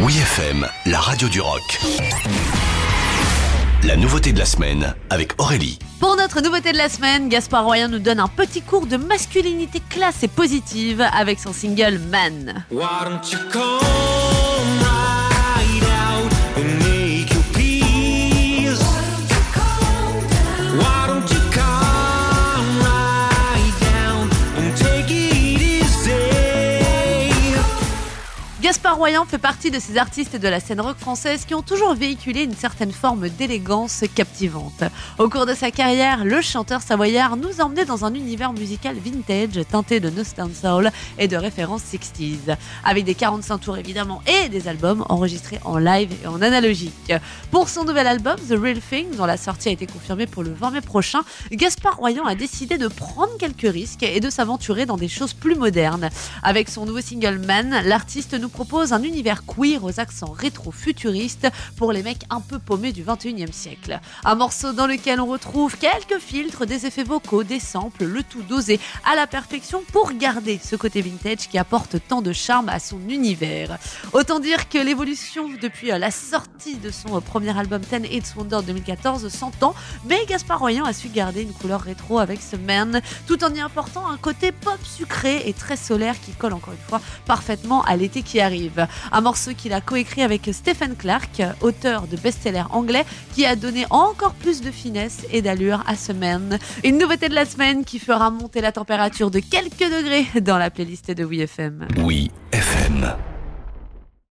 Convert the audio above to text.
Oui FM, la radio du rock. La nouveauté de la semaine avec Aurélie. Pour notre nouveauté de la semaine, Gaspard Royan nous donne un petit cours de masculinité classe et positive avec son single Man. Why don't you come? Gaspard Royan fait partie de ces artistes de la scène rock française qui ont toujours véhiculé une certaine forme d'élégance captivante. Au cours de sa carrière, le chanteur savoyard nous emmenait dans un univers musical vintage teinté de Nostan Soul et de références 60s, avec des 45 tours évidemment et des albums enregistrés en live et en analogique. Pour son nouvel album The Real Thing, dont la sortie a été confirmée pour le 20 mai prochain, Gaspard Royan a décidé de prendre quelques risques et de s'aventurer dans des choses plus modernes. Avec son nouveau single Man, l'artiste nous propose un univers queer aux accents rétro-futuristes pour les mecs un peu paumés du 21e siècle. Un morceau dans lequel on retrouve quelques filtres, des effets vocaux, des samples, le tout dosé à la perfection pour garder ce côté vintage qui apporte tant de charme à son univers. Autant dire que l'évolution depuis la sortie de son premier album Ten Hits Wonder 2014 s'entend, mais Gaspard Royan a su garder une couleur rétro avec ce Man, tout en y apportant un côté pop sucré et très solaire qui colle encore une fois parfaitement à l'été qui arrive. Un morceau qu'il a coécrit avec Stephen Clark, auteur de best-seller anglais, qui a donné encore plus de finesse et d'allure à ce Man. Une nouveauté de la semaine qui fera monter la température de quelques degrés dans la playlist de WeFM. Oui FM.